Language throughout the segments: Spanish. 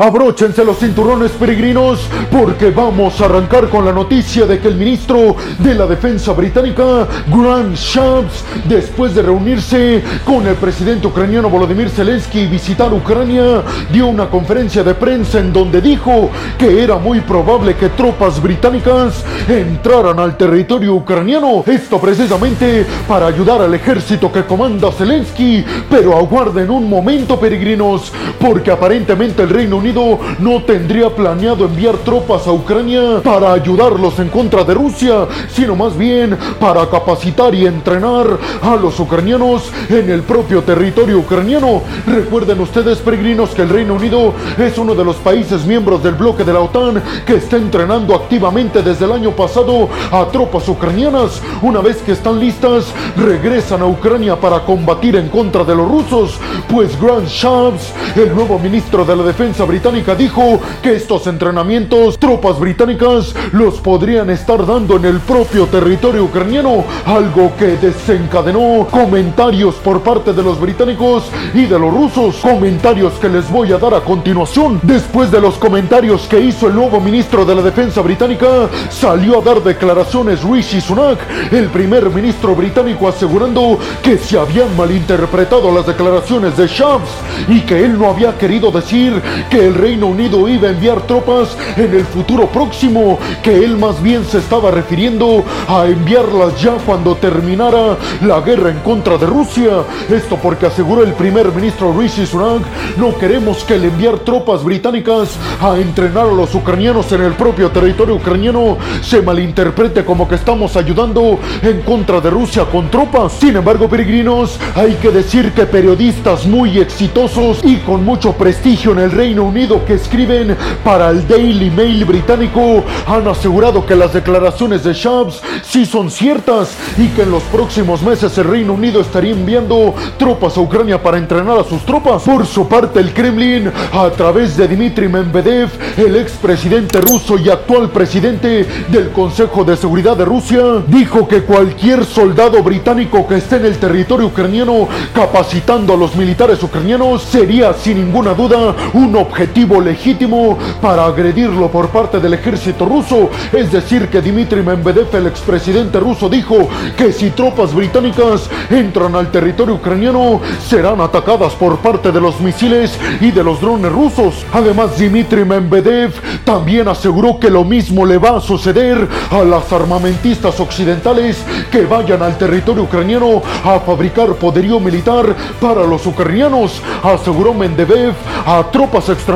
Abróchense los cinturones peregrinos porque vamos a arrancar con la noticia de que el ministro de la Defensa británica, Grant Shapps, después de reunirse con el presidente ucraniano Volodymyr Zelensky y visitar Ucrania, dio una conferencia de prensa en donde dijo que era muy probable que tropas británicas entraran al territorio ucraniano. Esto precisamente para ayudar al ejército que comanda Zelensky. Pero aguarden un momento peregrinos porque aparentemente el Reino Unido no tendría planeado enviar tropas a Ucrania para ayudarlos en contra de Rusia, sino más bien para capacitar y entrenar a los ucranianos en el propio territorio ucraniano. Recuerden ustedes, peregrinos, que el Reino Unido es uno de los países miembros del bloque de la OTAN que está entrenando activamente desde el año pasado a tropas ucranianas. Una vez que están listas, regresan a Ucrania para combatir en contra de los rusos, pues Grant Shapps, el nuevo ministro de la Defensa británico, británica dijo que estos entrenamientos tropas británicas los podrían estar dando en el propio territorio ucraniano, algo que desencadenó comentarios por parte de los británicos y de los rusos, comentarios que les voy a dar a continuación. Después de los comentarios que hizo el nuevo ministro de la Defensa británica, salió a dar declaraciones Rishi Sunak, el primer ministro británico asegurando que se habían malinterpretado las declaraciones de Shams y que él no había querido decir que el Reino Unido iba a enviar tropas en el futuro próximo, que él más bien se estaba refiriendo a enviarlas ya cuando terminara la guerra en contra de Rusia. Esto porque aseguró el primer ministro Rishi Sunak, no queremos que el enviar tropas británicas a entrenar a los ucranianos en el propio territorio ucraniano se malinterprete como que estamos ayudando en contra de Rusia con tropas. Sin embargo, peregrinos, hay que decir que periodistas muy exitosos y con mucho prestigio en el Reino Unido que escriben para el Daily Mail británico han asegurado que las declaraciones de Shams sí son ciertas y que en los próximos meses el Reino Unido estaría enviando tropas a Ucrania para entrenar a sus tropas. Por su parte, el Kremlin, a través de Dmitry Medvedev, el expresidente ruso y actual presidente del Consejo de Seguridad de Rusia, dijo que cualquier soldado británico que esté en el territorio ucraniano capacitando a los militares ucranianos sería sin ninguna duda un objetivo legítimo para agredirlo por parte del ejército ruso. Es decir, que Dmitry Medvedev, el expresidente ruso, dijo que si tropas británicas entran al territorio ucraniano, serán atacadas por parte de los misiles y de los drones rusos. Además, Dmitry Medvedev también aseguró que lo mismo le va a suceder a las armamentistas occidentales que vayan al territorio ucraniano a fabricar poderío militar para los ucranianos. Aseguró Medvedev a tropas extranjeras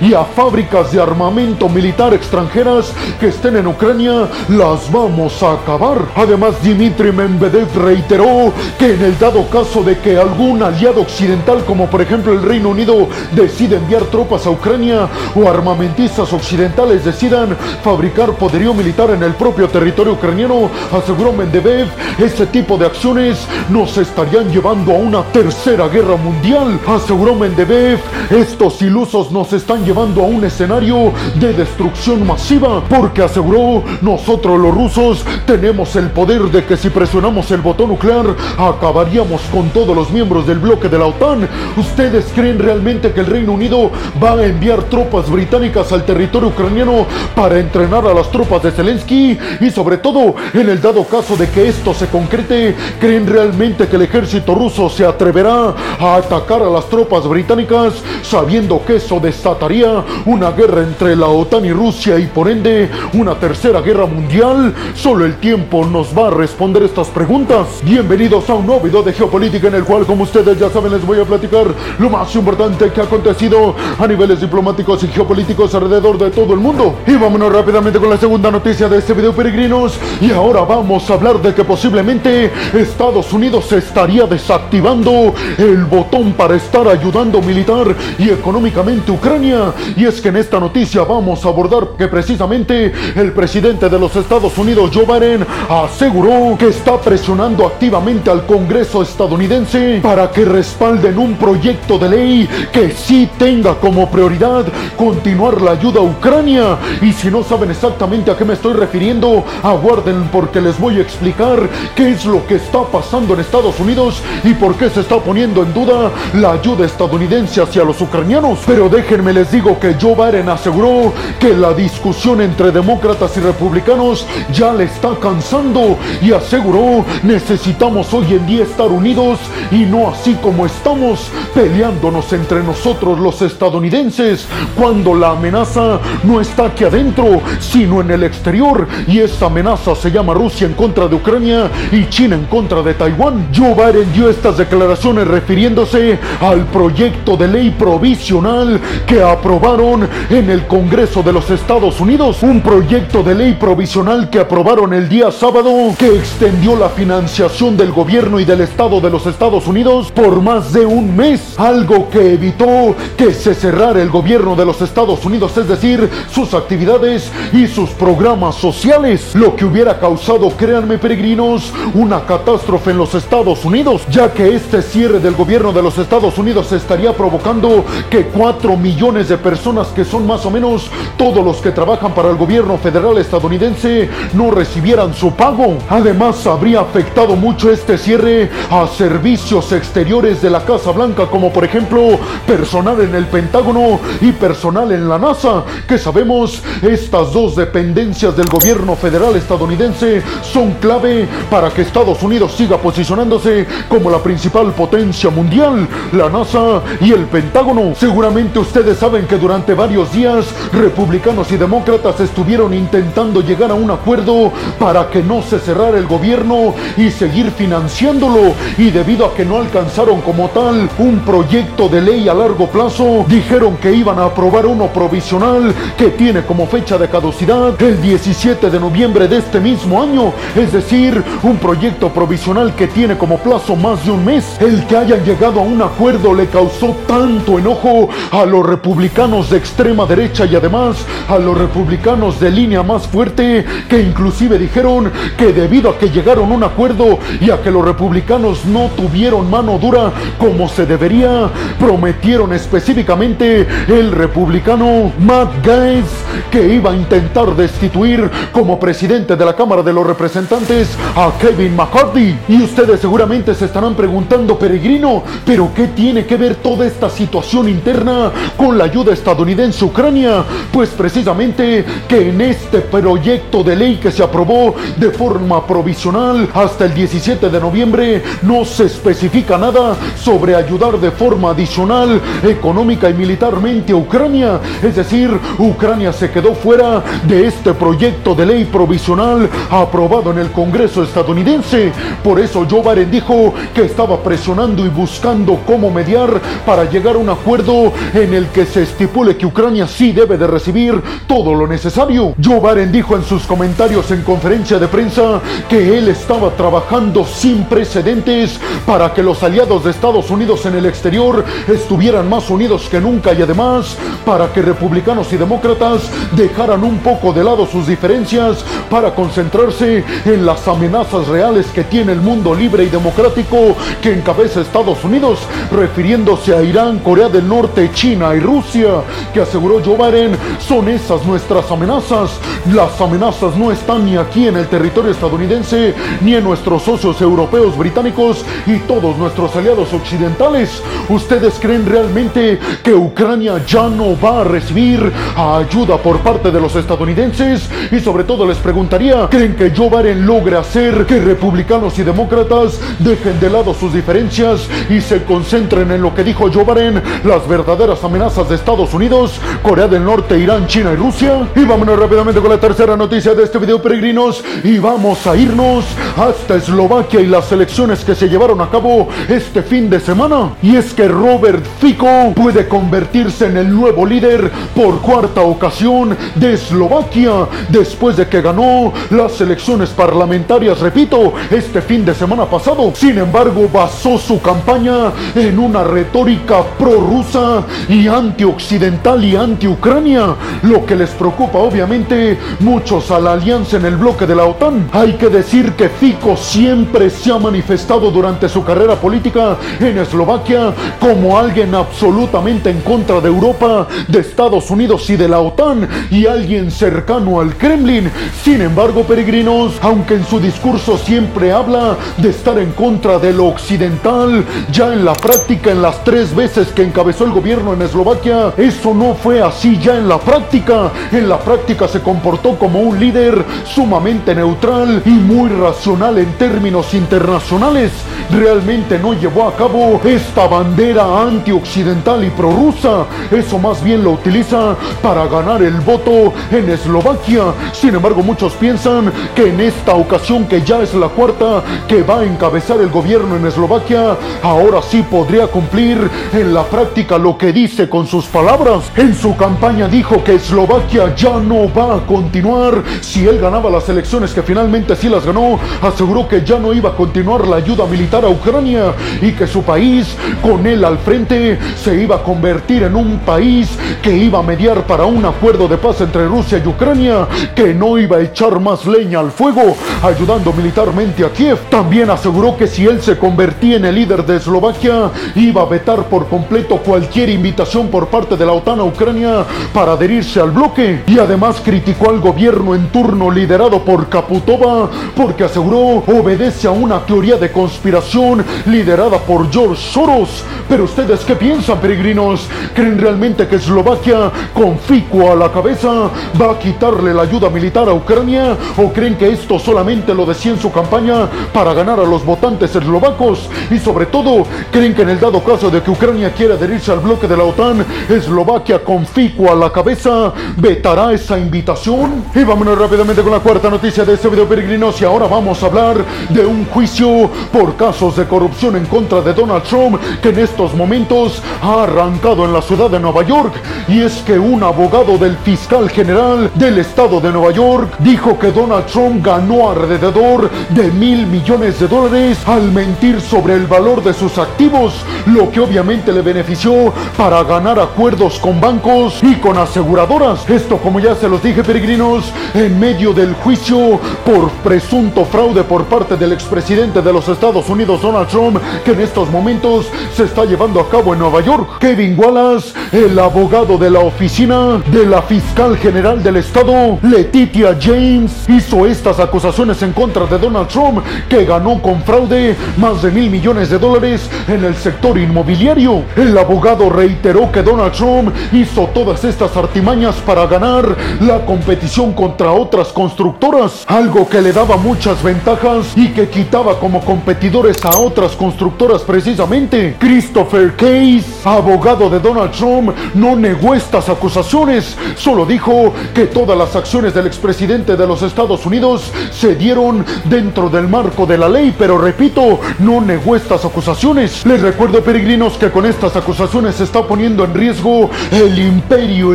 y a fábricas de armamento militar extranjeras que estén en Ucrania, las vamos a acabar. Además, Dmitry Medvedev reiteró que en el dado caso de que algún aliado occidental, como por ejemplo el Reino Unido, decida enviar tropas a Ucrania o armamentistas occidentales decidan fabricar poderío militar en el propio territorio ucraniano, aseguró Medvedev, este tipo de acciones nos estarían llevando a una tercera guerra mundial. Aseguró Medvedev, estos ilusos nos están llevando a un escenario de destrucción masiva, porque aseguró, nosotros los rusos tenemos el poder de que si presionamos el botón nuclear, acabaríamos con todos los miembros del bloque de la OTAN. ¿Ustedes creen realmente que el Reino Unido va a enviar tropas británicas al territorio ucraniano para entrenar a las tropas de Zelensky? Y sobre todo, en el dado caso de que esto se concrete, ¿creen realmente que el ejército ruso se atreverá a atacar a las tropas británicas sabiendo que eso desataría una guerra entre la OTAN y Rusia y por ende una tercera guerra mundial? Solo el tiempo nos va a responder estas preguntas. Bienvenidos a un nuevo video de geopolítica en el cual, como ustedes ya saben, les voy a platicar lo más importante que ha acontecido a niveles diplomáticos y geopolíticos alrededor de todo el mundo. Y vámonos rápidamente con la segunda noticia de este video, peregrinos. Y ahora vamos a hablar de que posiblemente Estados Unidos estaría desactivando el botón para estar ayudando militar y económicamente Ucrania. Y es que en esta noticia vamos a abordar que precisamente el presidente de los Estados Unidos, Joe Biden, aseguró que está presionando activamente al Congreso estadounidense para que respalden un proyecto de ley que sí tenga como prioridad continuar la ayuda a Ucrania. Y si no saben exactamente a qué me estoy refiriendo, aguarden porque les voy a explicar qué es lo que está pasando en Estados Unidos y por qué se está poniendo en duda la ayuda estadounidense hacia los ucranianos Pero déjenme les digo que Joe Biden aseguró que la discusión entre demócratas y republicanos ya le está cansando y aseguró necesitamos hoy en día estar unidos y no así como estamos peleándonos entre nosotros los estadounidenses cuando la amenaza no está aquí adentro sino en el exterior y esta amenaza se llama Rusia en contra de Ucrania y China en contra de Taiwán. Joe Biden dio estas declaraciones refiriéndose al proyecto de ley provisional que aprobaron en el Congreso de los Estados Unidos. Un proyecto de ley provisional que aprobaron el día sábado que extendió la financiación del gobierno y del Estado de los Estados Unidos por más de un mes. Algo que evitó que se cerrara el gobierno de los Estados Unidos, es decir, sus actividades y sus programas sociales. Lo que hubiera causado, créanme peregrinos, una catástrofe en los Estados Unidos, ya que este cierre del gobierno de los Estados Unidos estaría provocando que 4 millones de personas, que son más o menos todos los que trabajan para el gobierno federal estadounidense, no recibieran su pago. Además, habría afectado mucho este cierre a servicios exteriores de la Casa Blanca, como por ejemplo personal en el Pentágono y personal en la NASA, que sabemos estas dos dependencias del gobierno federal estadounidense son clave para que Estados Unidos siga posicionándose como la principal potencia mundial, la NASA y el Pentágono. Seguramente ustedes saben que durante varios días republicanos y demócratas estuvieron intentando llegar a un acuerdo para que no se cerrara el gobierno y seguir financiándolo y debido a que no alcanzaron como tal un proyecto de ley a largo plazo, dijeron que iban a aprobar uno provisional que tiene como fecha de caducidad el 17 de noviembre de este mismo año, es decir, un proyecto provisional que tiene como plazo más de un mes. El que hayan llegado a un acuerdo le causó tanto enojo a los republicanos de extrema derecha y además a los republicanos de línea más fuerte que inclusive dijeron que debido a que llegaron a un acuerdo y a que los republicanos no tuvieron mano dura como se debería, prometieron específicamente el republicano Matt Gaetz que iba a intentar destituir como presidente de la Cámara de los Representantes a Kevin McCarthy. Y ustedes seguramente se estarán preguntando, peregrino, pero ¿qué tiene que ver toda esta situación interna con la ayuda estadounidense Ucrania? Pues precisamente que en este proyecto de ley que se aprobó de forma provisional hasta el 17 de noviembre no se especifica nada sobre ayudar de forma adicional económica y militarmente a Ucrania. Es decir, Ucrania se quedó fuera de este proyecto de ley provisional aprobado en el Congreso estadounidense. Por eso Joe Biden dijo que estaba presionando y buscando cómo mediar para llegar a un acuerdo en el que se estipule que Ucrania sí debe de recibir todo lo necesario. Joe Biden dijo en sus comentarios en conferencia de prensa que él estaba trabajando sin precedentes para que los aliados de Estados Unidos en el exterior estuvieran más unidos que nunca y además para que republicanos y demócratas dejaran un poco de lado sus diferencias para concentrarse en las amenazas reales que tiene el mundo libre y democrático que encabeza Estados Unidos, refiriéndose a Irán, Corea del Norte, China y Rusia, que aseguró Joe Biden, son esas nuestras amenazas. Las amenazas no están ni aquí en el territorio estadounidense, ni en nuestros socios europeos, británicos y todos nuestros aliados occidentales. ¿Ustedes creen realmente que Ucrania ya no va a recibir ayuda por parte de los estadounidenses? Y sobre todo les preguntaría, ¿creen que Joe Biden logre hacer que republicanos y demócratas dejen de lado sus diferencias y se concentren en lo que dijo Joe Biden, las verdaderas amenazas de Estados Unidos, Corea del Norte, Irán, China y Rusia? Y vámonos rápidamente con la tercera noticia de este video, peregrinos, y vamos a irnos hasta Eslovaquia y las elecciones que se llevaron a cabo este fin de semana. Y es que Robert Fico puede convertirse en el nuevo líder por cuarta ocasión de Eslovaquia después de que ganó las elecciones parlamentarias, repito, este fin de semana pasado. Sin embargo, basó su campaña en una retórica prorrusa y antioccidental y anti-Ucrania, lo que les preocupa obviamente muchos a la alianza en el bloque de la OTAN. Hay que decir que Fico siempre se ha manifestado durante su carrera política en Eslovaquia como alguien absolutamente en contra de Europa, de Estados Unidos y de la OTAN y alguien cercano al Kremlin. Sin embargo, peregrinos, aunque en su discurso siempre habla de estar en contra de lo occidental, ya en la práctica, en las tres veces que encabezó el gobierno en Eslovaquia, eso no fue así ya en la práctica. En la práctica se comportó como un líder sumamente neutral y muy racional en términos internacionales. Realmente no llevó a cabo esta bandera antioccidental y prorrusa. Eso más bien lo utiliza para ganar el voto en Eslovaquia. Sin embargo, muchos piensan que en esta ocasión, que ya es la cuarta que va a encabezar el gobierno en Eslovaquia, ahora sí podría cumplir en la práctica lo que dice con sus palabras. En su campaña dijo que Eslovaquia ya no va a continuar si él ganaba las elecciones que finalmente sí las ganó. Aseguró que ya no iba a continuar la ayuda militar a Ucrania y que su país, con él al frente, se iba a convertir en un país que iba a mediar para un acuerdo de paz entre Rusia y Ucrania, que no iba a echar más leña al fuego, ayudando militarmente a Kiev. También aseguró que si él se convertía en el líder de Eslovaquia, iba a vetar por completo cualquier invitación por parte de la OTAN a Ucrania para adherirse al bloque. Y además criticó al gobierno en turno liderado por Kaputova porque aseguró obedece a una teoría de conspiración liderada por George Soros. Pero ustedes qué piensan, peregrinos? ¿Creen realmente que Eslovaquia, con Fico a la cabeza, va a quitarle la ayuda militar a Ucrania? ¿O creen que esto solamente lo decía en su campaña para ganar a los votantes eslovacos? Y sobre todo, ¿creen que en el dado caso de que Ucrania quiera adherirse al bloque de la OTAN, Eslovaquia con Fico a la cabeza vetará esa invitación? Y vámonos rápidamente con la cuarta noticia de este video, peregrinos. Y ahora vamos a hablar de un juicio por casos de corrupción en contra de Donald Trump que en estos momentos ha arrancado en la ciudad de Nueva York. Y es que un abogado del fiscal general del estado de Nueva York dijo que Donald Trump ganó alrededor de mil millones de dólares al mentir sobre el valor de sus activos, lo que obviamente le benefició para ganar acuerdos con bancos y con aseguradoras. Esto, como ya se los dije, peregrinos, en medio del juicio por presunto fraude por parte del expresidente de los Estados Unidos, Donald Trump, que en estos momentos se está llevando a cabo en Nueva York. Kevin Wallace, el abogado de la oficina de la fiscal general del estado, Letitia James, hizo estas acusaciones en contra de Donald Trump, que ganó con fraude más de mil millones de dólares en el sector inmobiliario. El abogado reiteró que Donald Trump hizo todas estas artimañas para ganar la competición contra otras constructoras, algo que le daba muchas ventajas y que quitaba como competidores a otras constructoras precisamente. Christopher Case, abogado de Donald Trump, no negó estas acusaciones, solo dijo que todas las acciones del expresidente de los Estados Unidos se dieron dentro del marco de la ley, pero repito, no negó estas acusaciones. Les recuerdo, peregrinos, que con estas acusaciones está poniendo en riesgo el imperio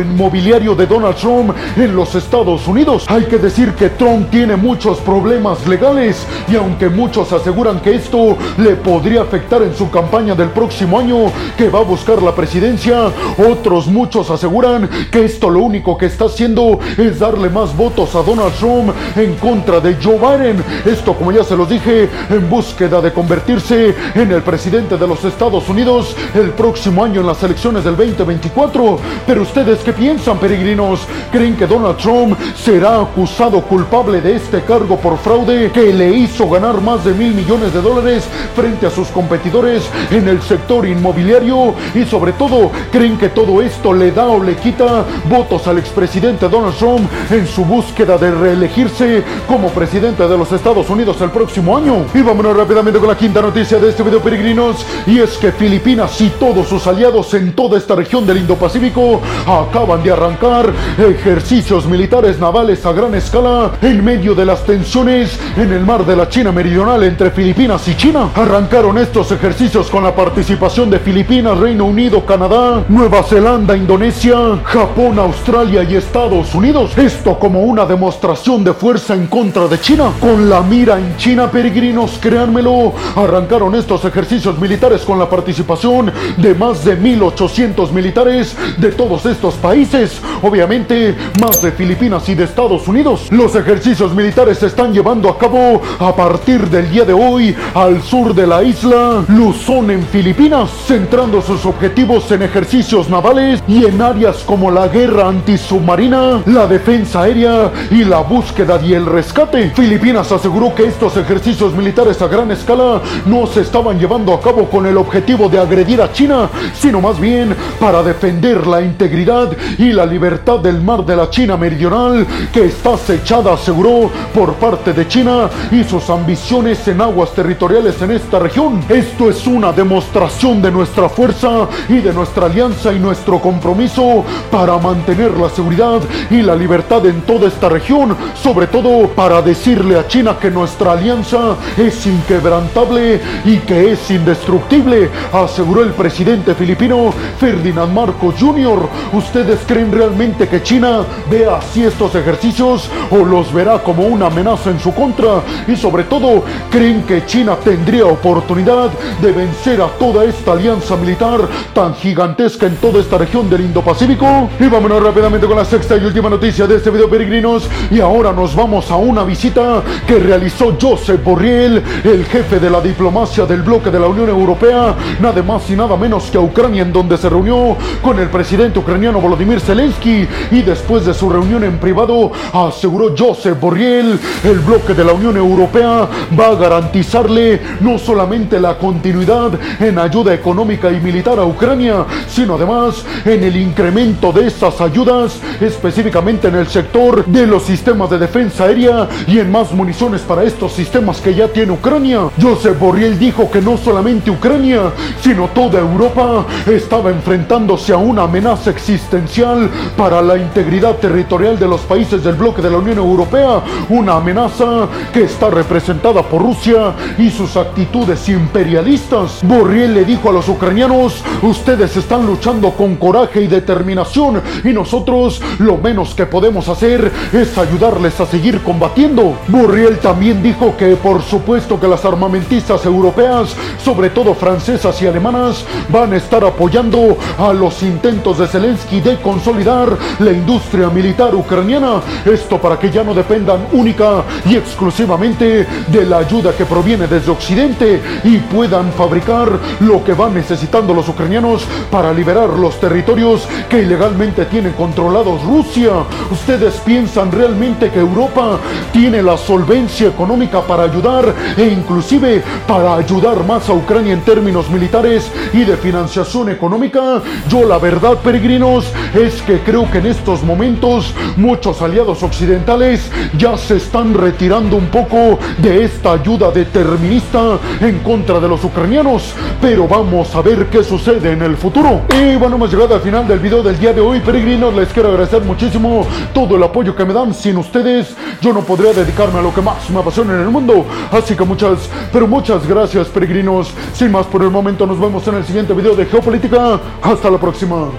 inmobiliario de Donald Trump en los Estados Unidos. Hay que decir que Trump tiene muchos problemas legales y aunque muchos aseguran que esto le podría afectar en su campaña del próximo año que va a buscar la presidencia, otros muchos aseguran que esto lo único que está haciendo es darle más votos a Donald Trump en contra de Joe Biden. Esto, como ya se los dije, en búsqueda de convertirse en el presidente de los Estados Unidos el próximo año en las elecciones del 2024. Pero ustedes qué piensan, peregrinos? ¿Creen que Donald Trump será acusado culpable de este cargo por fraude que le hizo ganar más de mil millones de dólares frente a sus competidores en el sector inmobiliario? Y sobre todo, ¿creen que todo esto le da o le quita votos al expresidente Donald Trump en su búsqueda de reelegirse como presidente de los Estados Unidos el próximo año? Y vámonos rápidamente con la quinta noticia de este video, peregrinos. Y es que Filipinas y todos sus aliados en toda esta región del Indo-Pacífico acaban de arrancar ejercicios militares navales a gran escala en medio de las tensiones en el mar de la China Meridional entre Filipinas y China. Arrancaron estos ejercicios con la participación de Filipinas, Reino Unido, Canadá, Nueva Zelanda, Indonesia, Japón, Australia y Estados Unidos. Esto como una demostración de fuerza en contra de China. Con la mira en China, peregrinos, créanmelo, arrancaron estos ejercicios militares con la participación de más de 1800 militares de todos estos países. Obviamente, más de Filipinas y de Estados Unidos. Los ejercicios militares se están llevando a cabo a partir del día de hoy al sur de la isla Luzón en Filipinas, centrando sus objetivos en ejercicios navales y en áreas como la guerra antisubmarina, la defensa aérea y la búsqueda y el rescate. Filipinas aseguró que estos ejercicios militares a gran escala no se estaban llevando a cabo con el objetivo de agredir a China, sino más bien para defender la integridad y la libertad del mar de la China meridional que está acechada, aseguró, por parte de China y sus ambiciones en aguas territoriales en esta región. Esto es una demostración de nuestra fuerza y de nuestra alianza y nuestro compromiso para mantener la seguridad y la libertad en toda esta región, sobre todo para decirle a China que nuestra alianza es inquebrantable y que es indestructible, aseguró el presidente filipino Ferdinand Marcos Jr. ¿Ustedes creen realmente que China vea así estos ejercicios o los verá como una amenaza en su contra? Y sobre todo, ¿creen que China tendría oportunidad de vencer a toda esta alianza militar tan gigantesca en toda esta región del Indo-Pacífico? Y vámonos rápidamente con la sexta y última noticia de este video, peregrinos. Y ahora nos vamos a una visita que realizó Josep Borrell, el jefe de la diplomacia del bloque de la Unión Europea, nada más y nada menos que a Ucrania, donde se reunió con el presidente ucraniano Volodymyr Zelensky. Y después de su reunión en privado, aseguró Josep Borrell, el bloque de la Unión Europea va a garantizarle no solamente la continuidad en ayuda económica y militar a Ucrania, sino además en el incremento de estas ayudas, específicamente en el sector de los sistemas de defensa aérea y en más municiones para estos sistemas que ya tiene Ucrania. Josep Borrell dijo que no solamente Ucrania, sino toda Europa estaba enfrentándose a una amenaza existencial para la integridad territorial de los países del bloque de la Unión Europea, una amenaza que está representada por Rusia y sus actitudes imperialistas. Borrell le dijo a los ucranianos, ustedes están luchando con coraje y determinación y nosotros lo menos que podemos hacer es ayudarles a seguir combatiendo. Borrell también dijo que por supuesto que las armamentistas europeas, sobre todo francesas y alemanas, van a estar apoyando a los intentos de Zelensky de consolidar la industria militar ucraniana. Esto para que ya no dependan única y exclusivamente de la ayuda que proviene desde Occidente y puedan fabricar lo que van necesitando los ucranianos para liberar los territorios que ilegalmente tiene controlados Rusia. ¿Ustedes piensan realmente que Europa tiene la solvencia económica para ayudar e inclusive para ayudar más a Ucrania en términos militares y de financiación económica? Yo la verdad, peregrinos, es que creo que en estos momentos muchos aliados occidentales ya se están retirando un poco de esta ayuda determinista en contra de los ucranianos. Pero vamos a ver qué sucede en el futuro. Y bueno, hemos llegado al final del video del día de hoy, peregrinos. Les quiero agradecer muchísimo todo el apoyo que me dan. Sin ustedes, yo no podría dedicarme a lo que más me apasiona en el mundo. Así que muchas, pero muchas gracias, peregrinos. Sin más por el momento, nos vemos en el siguiente video de Geopolítica. Hasta la próxima.